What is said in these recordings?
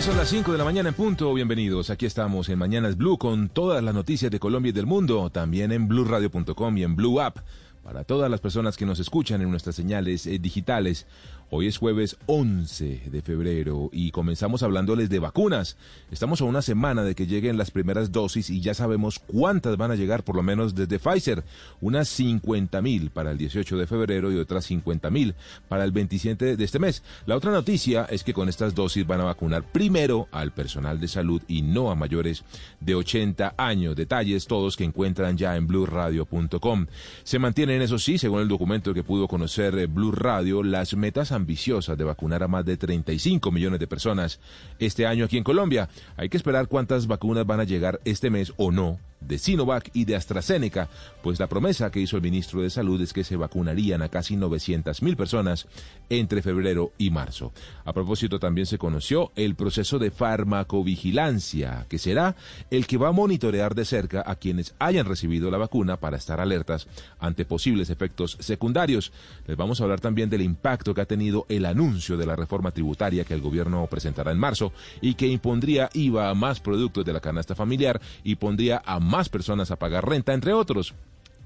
Son las 5 de la mañana en punto. Bienvenidos. Aquí estamos en Mañanas Blue con todas las noticias de Colombia y del mundo. También en blueradio.com y en Blue App. Para todas las personas que nos escuchan en nuestras señales eh, digitales. Hoy es jueves 11 de febrero y comenzamos hablándoles de vacunas. Estamos a una semana de que lleguen las primeras dosis y ya sabemos cuántas van a llegar, por lo menos desde Pfizer. Unas 50 mil para el 18 de febrero y otras 50 mil para el 27 de este mes. La otra noticia es que con estas dosis van a vacunar primero al personal de salud y no a mayores de 80 años. Detalles todos que encuentran ya en blueradio.com. Se mantienen, eso sí, según el documento que pudo conocer eh, Blue Radio, las metas ambiciosa de vacunar a más de 35 millones de personas este año aquí en Colombia. Hay que esperar cuántas vacunas van a llegar este mes o no de Sinovac y de AstraZeneca, pues la promesa que hizo el ministro de Salud es que se vacunarían a casi 900 mil personas entre febrero y marzo. A propósito, también se conoció el proceso de farmacovigilancia, que será el que va a monitorear de cerca a quienes hayan recibido la vacuna para estar alertas ante posibles efectos secundarios. Les vamos a hablar también del impacto que ha tenido el anuncio de la reforma tributaria que el gobierno presentará en marzo y que impondría IVA a más productos de la canasta familiar y pondría a más personas a pagar renta, entre otros.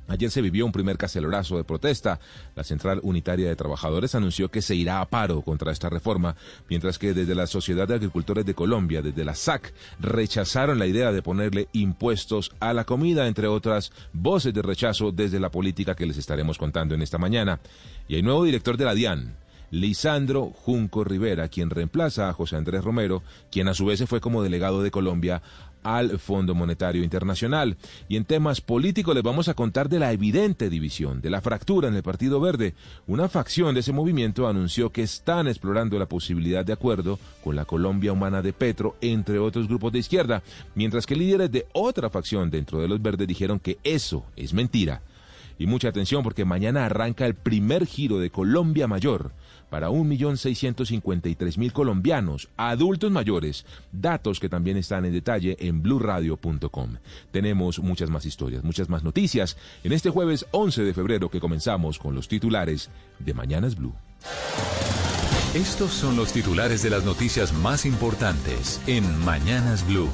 Ayer se vivió un primer cacelorazo de protesta. La Central Unitaria de Trabajadores anunció que se irá a paro contra esta reforma, mientras que desde la Sociedad de Agricultores de Colombia, desde la SAC, rechazaron la idea de ponerle impuestos a la comida, entre otras voces de rechazo desde la política que les estaremos contando en esta mañana. Y hay nuevo director de la DIAN, Lisandro Junco Rivera, quien reemplaza a José Andrés Romero, quien a su vez fue como delegado de Colombia al Fondo Monetario Internacional. Y en temas políticos les vamos a contar de la evidente división, de la fractura en el Partido Verde. Una facción de ese movimiento anunció que están explorando la posibilidad de acuerdo con la Colombia Humana de Petro, entre otros grupos de izquierda, mientras que líderes de otra facción dentro de los verdes dijeron que eso es mentira. Y mucha atención porque mañana arranca el primer giro de Colombia Mayor para 1.653.000 colombianos, adultos mayores, datos que también están en detalle en blurradio.com. Tenemos muchas más historias, muchas más noticias en este jueves 11 de febrero que comenzamos con los titulares de Mañanas Blue. Estos son los titulares de las noticias más importantes en Mañanas Blue.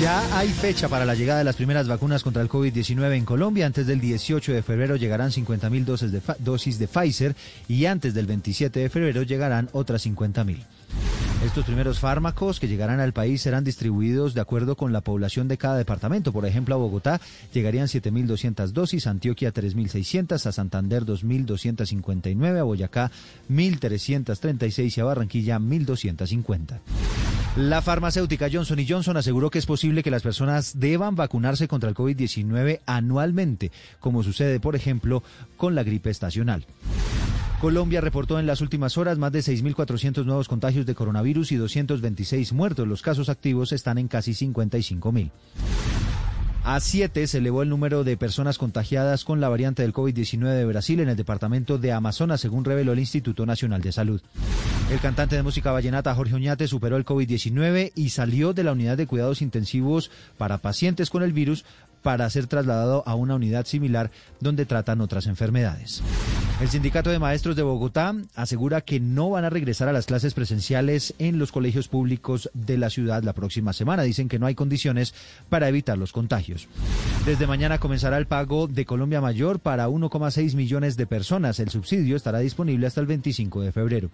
Ya hay fecha para la llegada de las primeras vacunas contra el COVID-19 en Colombia. Antes del 18 de febrero llegarán 50.000 dosis de, dosis de Pfizer y antes del 27 de febrero llegarán otras 50.000. Estos primeros fármacos que llegarán al país serán distribuidos de acuerdo con la población de cada departamento. Por ejemplo, a Bogotá llegarían 7.200 dosis, a Antioquia 3.600, a Santander 2.259, a Boyacá 1.336 y a Barranquilla 1.250. La farmacéutica Johnson Johnson aseguró que es posible que las personas deban vacunarse contra el COVID-19 anualmente, como sucede, por ejemplo, con la gripe estacional. Colombia reportó en las últimas horas más de 6.400 nuevos contagios de coronavirus y 226 muertos. Los casos activos están en casi 55.000. A 7 se elevó el número de personas contagiadas con la variante del COVID-19 de Brasil en el departamento de Amazonas, según reveló el Instituto Nacional de Salud. El cantante de música vallenata Jorge Oñate superó el COVID-19 y salió de la unidad de cuidados intensivos para pacientes con el virus para ser trasladado a una unidad similar donde tratan otras enfermedades. El Sindicato de Maestros de Bogotá asegura que no van a regresar a las clases presenciales en los colegios públicos de la ciudad la próxima semana. Dicen que no hay condiciones para evitar los contagios. Desde mañana comenzará el pago de Colombia Mayor para 1,6 millones de personas. El subsidio estará disponible hasta el 25 de febrero.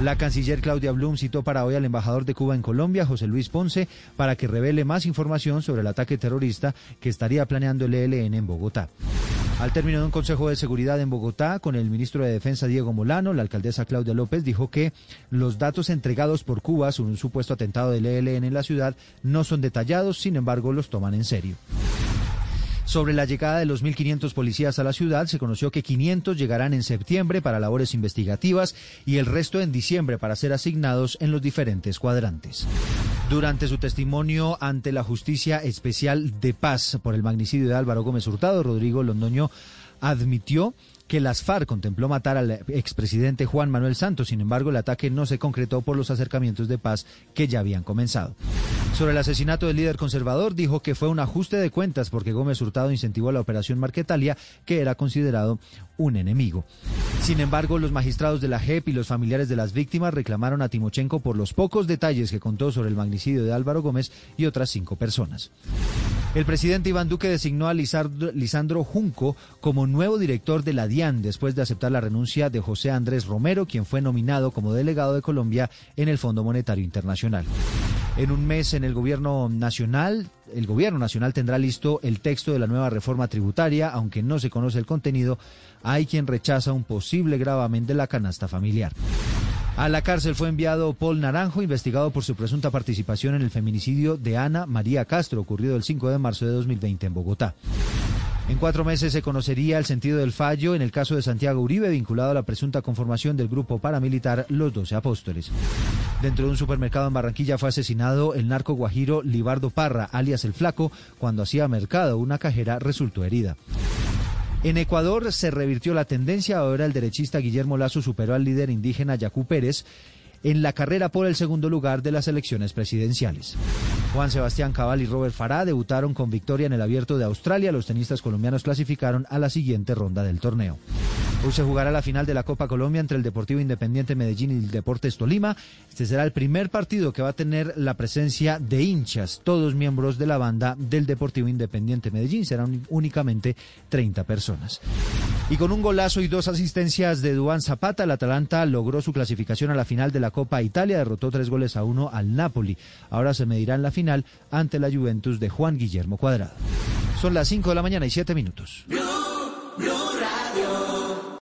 La canciller Claudia Blum citó para hoy al embajador de Cuba en Colombia, José Luis Ponce, para que revele más información sobre el ataque terrorista que estaría planeando el ELN en Bogotá. Al término de un consejo de seguridad en Bogotá con el ministro de Defensa Diego Molano, la alcaldesa Claudia López dijo que los datos entregados por Cuba sobre un supuesto atentado del ELN en la ciudad no son detallados, sin embargo los toman en serio. Sobre la llegada de los 1.500 policías a la ciudad, se conoció que 500 llegarán en septiembre para labores investigativas y el resto en diciembre para ser asignados en los diferentes cuadrantes. Durante su testimonio ante la Justicia Especial de Paz por el magnicidio de Álvaro Gómez Hurtado, Rodrigo Londoño admitió que las FARC contempló matar al expresidente Juan Manuel Santos. Sin embargo, el ataque no se concretó por los acercamientos de paz que ya habían comenzado. Sobre el asesinato del líder conservador, dijo que fue un ajuste de cuentas porque Gómez Hurtado incentivó la operación Marquetalia, que era considerado un enemigo. Sin embargo, los magistrados de la JEP y los familiares de las víctimas reclamaron a Timochenko por los pocos detalles que contó sobre el magnicidio de Álvaro Gómez y otras cinco personas. El presidente Iván Duque designó a Lisandro Junco como nuevo director de la Después de aceptar la renuncia de José Andrés Romero, quien fue nominado como delegado de Colombia en el Fondo Monetario Internacional. En un mes en el gobierno nacional, el gobierno nacional tendrá listo el texto de la nueva reforma tributaria, aunque no se conoce el contenido, hay quien rechaza un posible gravamen de la canasta familiar. A la cárcel fue enviado Paul Naranjo, investigado por su presunta participación en el feminicidio de Ana María Castro, ocurrido el 5 de marzo de 2020 en Bogotá. En cuatro meses se conocería el sentido del fallo en el caso de Santiago Uribe, vinculado a la presunta conformación del grupo paramilitar Los Doce Apóstoles. Dentro de un supermercado en Barranquilla fue asesinado el narco guajiro Libardo Parra, alias El Flaco, cuando hacía mercado. Una cajera resultó herida. En Ecuador se revirtió la tendencia, ahora el derechista Guillermo Lazo superó al líder indígena Yacú Pérez en la carrera por el segundo lugar de las elecciones presidenciales. Juan Sebastián Cabal y Robert Farah debutaron con victoria en el Abierto de Australia. Los tenistas colombianos clasificaron a la siguiente ronda del torneo. Hoy se jugará la final de la Copa Colombia entre el Deportivo Independiente Medellín y el Deportes Tolima. Este será el primer partido que va a tener la presencia de hinchas, todos miembros de la banda del Deportivo Independiente Medellín. Serán únicamente 30 personas. Y con un golazo y dos asistencias de Duan Zapata, el Atalanta logró su clasificación a la final de la Copa Italia, derrotó tres goles a uno al Napoli. Ahora se medirá en la final ante la Juventus de Juan Guillermo Cuadrado. Son las 5 de la mañana y 7 minutos.